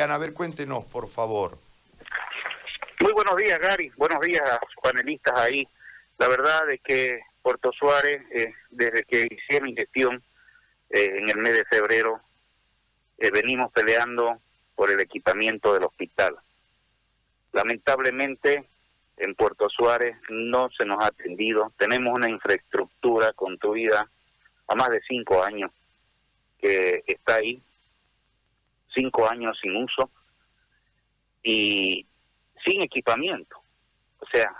A ver, cuéntenos, por favor. Muy buenos días, Gary. Buenos días a los panelistas ahí. La verdad es que Puerto Suárez, eh, desde que hicieron mi gestión eh, en el mes de febrero, eh, venimos peleando por el equipamiento del hospital. Lamentablemente, en Puerto Suárez no se nos ha atendido. Tenemos una infraestructura construida a más de cinco años que está ahí cinco años sin uso y sin equipamiento. O sea,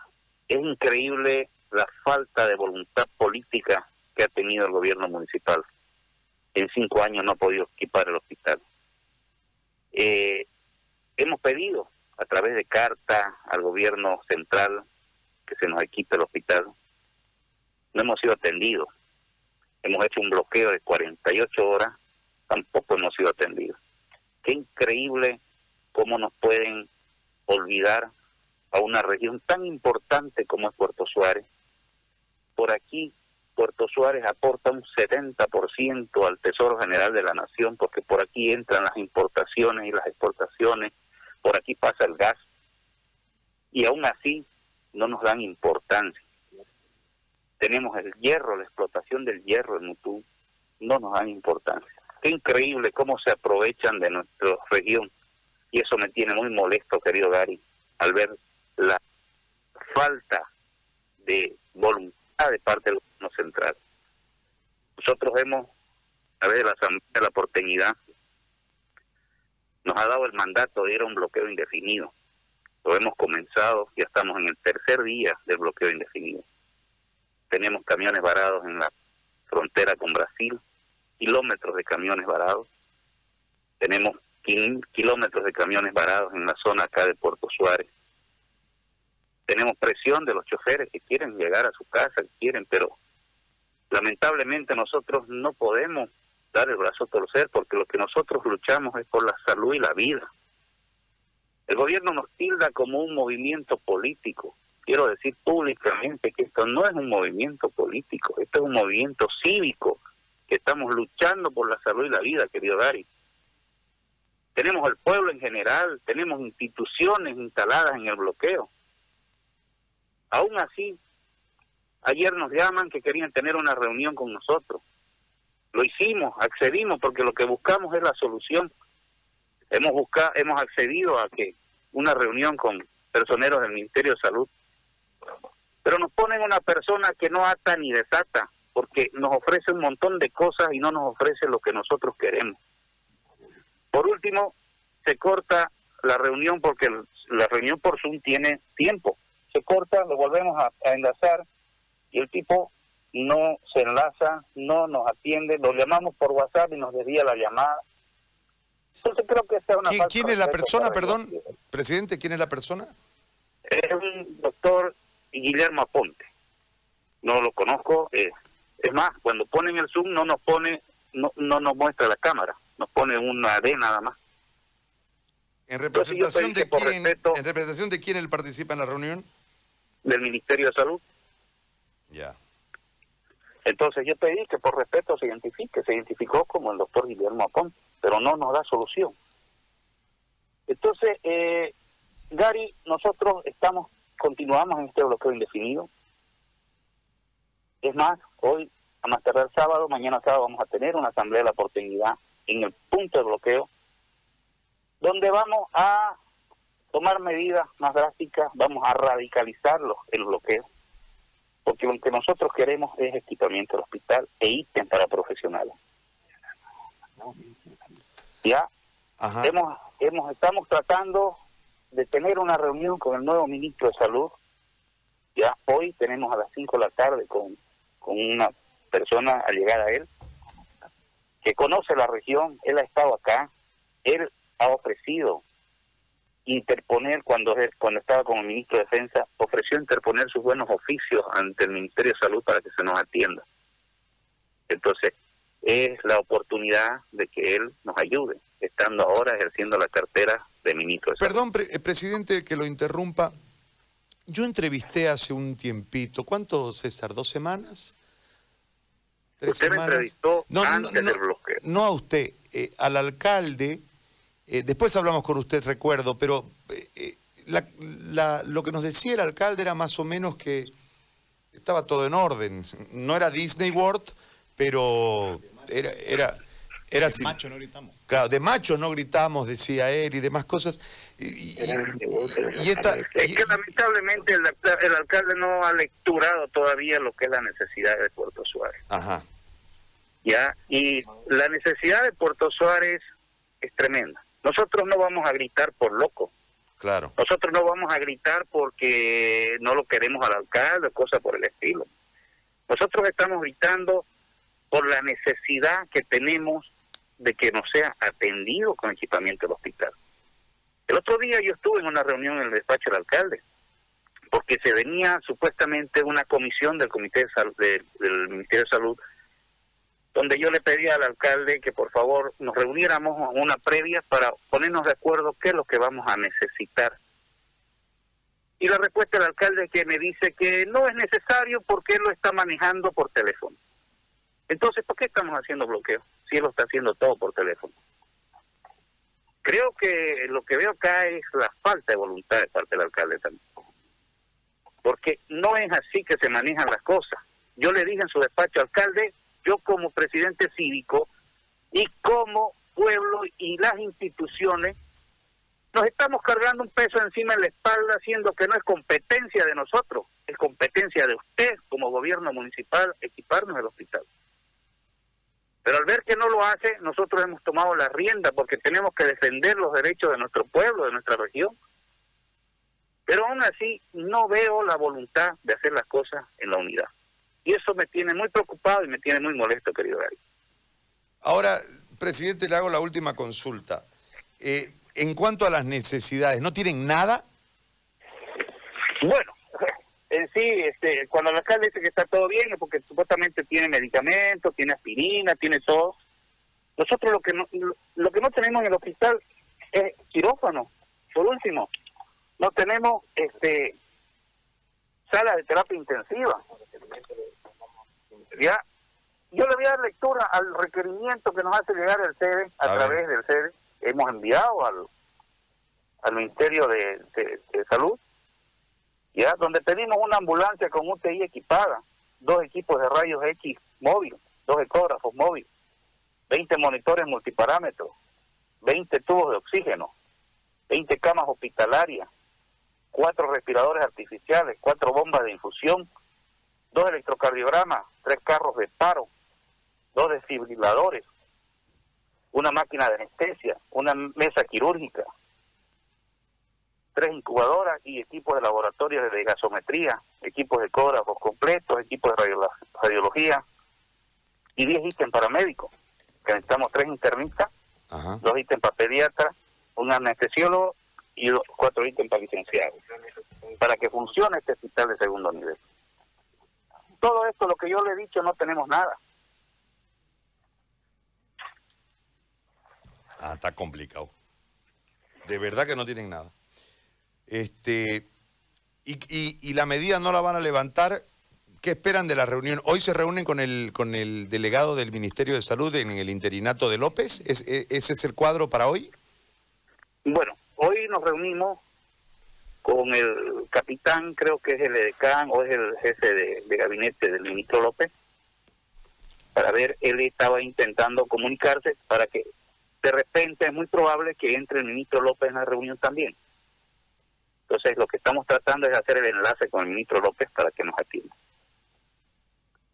es increíble la falta de voluntad política que ha tenido el gobierno municipal. En cinco años no ha podido equipar el hospital. Eh, hemos pedido a través de carta al gobierno central que se nos equipe el hospital. No hemos sido atendidos. Hemos hecho un bloqueo de 48 horas, tampoco hemos sido atendidos. Qué increíble cómo nos pueden olvidar a una región tan importante como es Puerto Suárez. Por aquí, Puerto Suárez aporta un 70% al Tesoro General de la Nación, porque por aquí entran las importaciones y las exportaciones, por aquí pasa el gas, y aún así no nos dan importancia. Tenemos el hierro, la explotación del hierro en Mutú, no nos dan importancia. Qué increíble cómo se aprovechan de nuestra región. Y eso me tiene muy molesto, querido Gary, al ver la falta de voluntad de parte del gobierno central. Nosotros hemos, a través de la Asamblea de la Porteñidad, nos ha dado el mandato de ir a un bloqueo indefinido. Lo hemos comenzado, ya estamos en el tercer día del bloqueo indefinido. Tenemos camiones varados en la frontera con Brasil, kilómetros de camiones varados. Tenemos kilómetros de camiones varados en la zona acá de Puerto Suárez. Tenemos presión de los choferes que quieren llegar a su casa, que quieren, pero lamentablemente nosotros no podemos dar el brazo a torcer porque lo que nosotros luchamos es por la salud y la vida. El gobierno nos tilda como un movimiento político. Quiero decir públicamente que esto no es un movimiento político, esto es un movimiento cívico que estamos luchando por la salud y la vida, querido Dari. Tenemos el pueblo en general, tenemos instituciones instaladas en el bloqueo. Aún así, ayer nos llaman que querían tener una reunión con nosotros. Lo hicimos, accedimos porque lo que buscamos es la solución. Hemos buscado, hemos accedido a que una reunión con personeros del Ministerio de Salud. Pero nos ponen una persona que no ata ni desata porque nos ofrece un montón de cosas y no nos ofrece lo que nosotros queremos. Por último, se corta la reunión porque la reunión por Zoom tiene tiempo. Se corta, lo volvemos a, enlazar y el tipo no se enlaza, no nos atiende, lo llamamos por WhatsApp y nos desvía la llamada. Entonces creo que esa es una ¿Quién, es la persona, perdón, presidente, quién es la persona? Es un doctor Guillermo Aponte. No lo conozco, eh, es más, cuando ponen el Zoom no nos pone, no, no nos muestra la cámara, nos pone una D nada más. ¿En representación, de quién, ¿En representación de quién él participa en la reunión? Del Ministerio de Salud. Ya. Entonces yo pedí que por respeto se identifique, se identificó como el doctor Guillermo Apón, pero no nos da solución. Entonces, eh, Gary, nosotros estamos, continuamos en este bloqueo indefinido. Es más, hoy, a más tardar sábado, mañana sábado vamos a tener una asamblea de la oportunidad en el punto de bloqueo, donde vamos a tomar medidas más drásticas, vamos a radicalizarlo el bloqueo, porque lo que nosotros queremos es equipamiento del hospital e ítem para profesionales. Ya hemos, hemos estamos tratando de tener una reunión con el nuevo ministro de Salud. Ya hoy tenemos a las 5 de la tarde con una persona al llegar a él, que conoce la región, él ha estado acá, él ha ofrecido interponer cuando cuando estaba como ministro de Defensa, ofreció interponer sus buenos oficios ante el Ministerio de Salud para que se nos atienda. Entonces, es la oportunidad de que él nos ayude, estando ahora ejerciendo la cartera de ministro de Salud. Perdón, eh, presidente, que lo interrumpa. Yo entrevisté hace un tiempito, ¿cuánto, César? ¿Dos semanas? Usted me entrevistó no, antes no, del bloqueo. No a usted, eh, al alcalde Eh, después hablamos con usted, recuerdo, pero eh, lo que nos decía el alcalde era más o menos que estaba todo en orden. No era Disney World, pero era... era era de macho no gritamos. Claro, de macho no gritamos, decía él, y demás cosas. Y, esta, es que lamentablemente el, el, alcalde no ha lecturado todavía lo que es la necesidad de Puerto Suárez. Ajá. ¿Ya? Y la necesidad de Puerto Suárez es tremenda. Nosotros no vamos a gritar por loco. Claro. Nosotros no vamos a gritar porque no lo queremos al alcalde, cosas por el estilo. Nosotros estamos gritando por la necesidad que tenemos de que no sea atendido con equipamiento del hospital. El otro día yo estuve en una reunión en el despacho del alcalde, porque se venía supuestamente una comisión del Comité de Salud, del Ministerio de Salud, donde yo le pedí al alcalde que por favor nos reuniéramos una previa para ponernos de acuerdo qué es lo que vamos a necesitar. Y la respuesta del alcalde que me dice que no es necesario porque lo está manejando por teléfono. Entonces, ¿por qué estamos haciendo bloqueo? Si él lo está haciendo todo por teléfono. Creo que lo que veo acá es la falta de voluntad de parte del alcalde también. Porque no es así que se manejan las cosas. Yo le dije en su despacho, alcalde, yo como presidente cívico y como pueblo y las instituciones, nos estamos cargando un peso encima de la espalda, siendo que no es competencia de nosotros, es competencia de usted como gobierno municipal equiparnos el hospital. Pero al ver que no lo hace, nosotros hemos tomado la rienda porque tenemos que defender los derechos de nuestro pueblo, de nuestra región. Pero aún así no veo la voluntad de hacer las cosas en la unidad. Y eso me tiene muy preocupado y me tiene muy molesto, querido Gary. Ahora, presidente, le hago la última consulta. Eh, en cuanto a las necesidades, ¿no tienen nada? Bueno, en sí, este, cuando el alcalde dice que está todo bien es porque supuestamente tiene medicamentos, tiene aspirina, tiene todo. Nosotros lo que no, lo que no tenemos en el hospital es quirófano, por último. No tenemos este sala de terapia intensiva. Ya, yo le voy a dar lectura al requerimiento que nos hace llegar el sede a, través del sede. Hemos enviado al, al Ministerio de Salud donde pedimos una ambulancia con UTI equipada, dos equipos de rayos X móvil, dos ecógrafos móviles, 20 monitores multiparámetros, 20 tubos de oxígeno, 20 camas hospitalarias, cuatro respiradores artificiales, cuatro bombas de infusión, dos electrocardiogramas, tres carros de paro, dos desfibriladores, una máquina de anestesia, una mesa quirúrgica, tres incubadoras y equipos de laboratorio de gasometría, equipos de ecógrafos completos, equipos de radiología y diez ítems paramédicos. Que necesitamos tres internistas, dos ítems para pediatra, un anestesiólogo y cuatro ítems para licenciados, para que funcione este hospital de segundo nivel. Todo esto, lo que yo le he dicho, no tenemos nada. Ah, está complicado. De verdad que no tienen nada. Este, y, la medida no la van a levantar. ¿Qué esperan de la reunión? ¿Hoy se reúnen con el, con el delegado del Ministerio de Salud en el interinato de López? ¿Es, e, ¿Ese es el cuadro para hoy? Bueno, hoy nos reunimos con el capitán, creo que es el edecán o es el jefe de, de gabinete del ministro López, para ver, él estaba intentando comunicarse para que de repente es muy probable que entre el ministro López en la reunión también. Entonces, lo que estamos tratando es hacer el enlace con el ministro López para que nos atienda.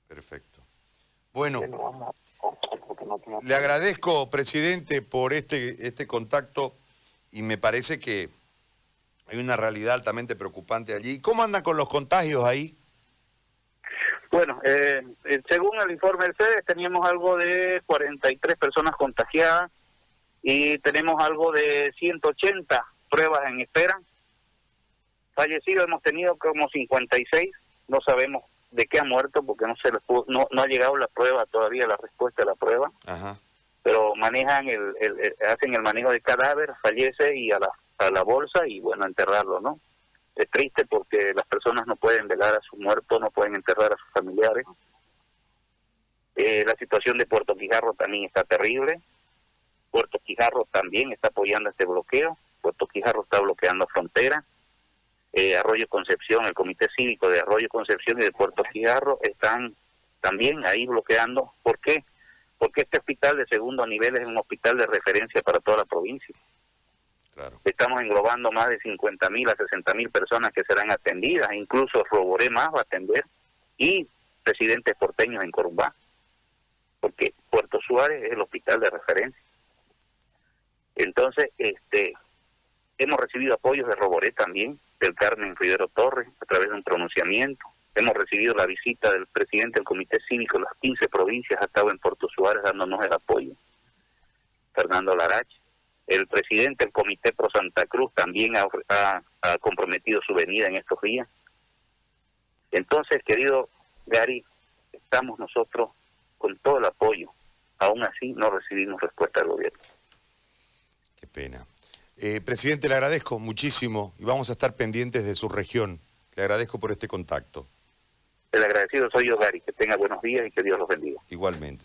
Perfecto. Bueno, le agradezco, presidente, por este, este contacto y me parece que hay una realidad altamente preocupante allí. ¿Cómo andan con los contagios ahí? Bueno, eh, eh según el informe del CEDES, teníamos algo de 43 personas contagiadas y tenemos algo de 180 pruebas en espera Fallecidos hemos tenido como 56, no sabemos de qué ha muerto porque no se no, no ha llegado la prueba todavía, la respuesta a la prueba. Pero manejan el, hacen el manejo de cadáver, fallece y a la, a la bolsa y bueno, enterrarlo, ¿no? Es triste porque las personas no pueden velar a sus muertos, no pueden enterrar a sus familiares. Eh, la situación de Puerto Quijarro también está terrible. Puerto Quijarro también está apoyando este bloqueo. Puerto Quijarro está bloqueando frontera. Eh, Arroyo Concepción, el Comité Cívico de Arroyo Concepción y de Puerto Quijarro están también ahí bloqueando. ¿Por qué? Porque este hospital de segundo nivel es un hospital de referencia para toda la provincia. Estamos englobando más de 50 mil a 60 mil personas que serán atendidas, incluso Roboré más va a atender, y residentes porteños en Corumbá, porque Puerto Suárez es el hospital de referencia. Entonces, este, hemos recibido apoyos de Roboré también, del Carmen Rivero Torres, a través de un pronunciamiento. Hemos recibido la visita del presidente del Comité Cívico de las 15 provincias, ha estado en Puerto Suárez dándonos el apoyo. Fernando Larache. El presidente del Comité Pro Santa Cruz también ha, ha comprometido su venida en estos días. Entonces, querido Gary, estamos nosotros con todo el apoyo. Aún así, no recibimos respuesta del gobierno. Qué pena. Eh, presidente, le agradezco muchísimo y vamos a estar pendientes de su región. Le agradezco por este contacto. El agradecido soy yo, Gary. Que tenga buenos días y que Dios los bendiga. Igualmente.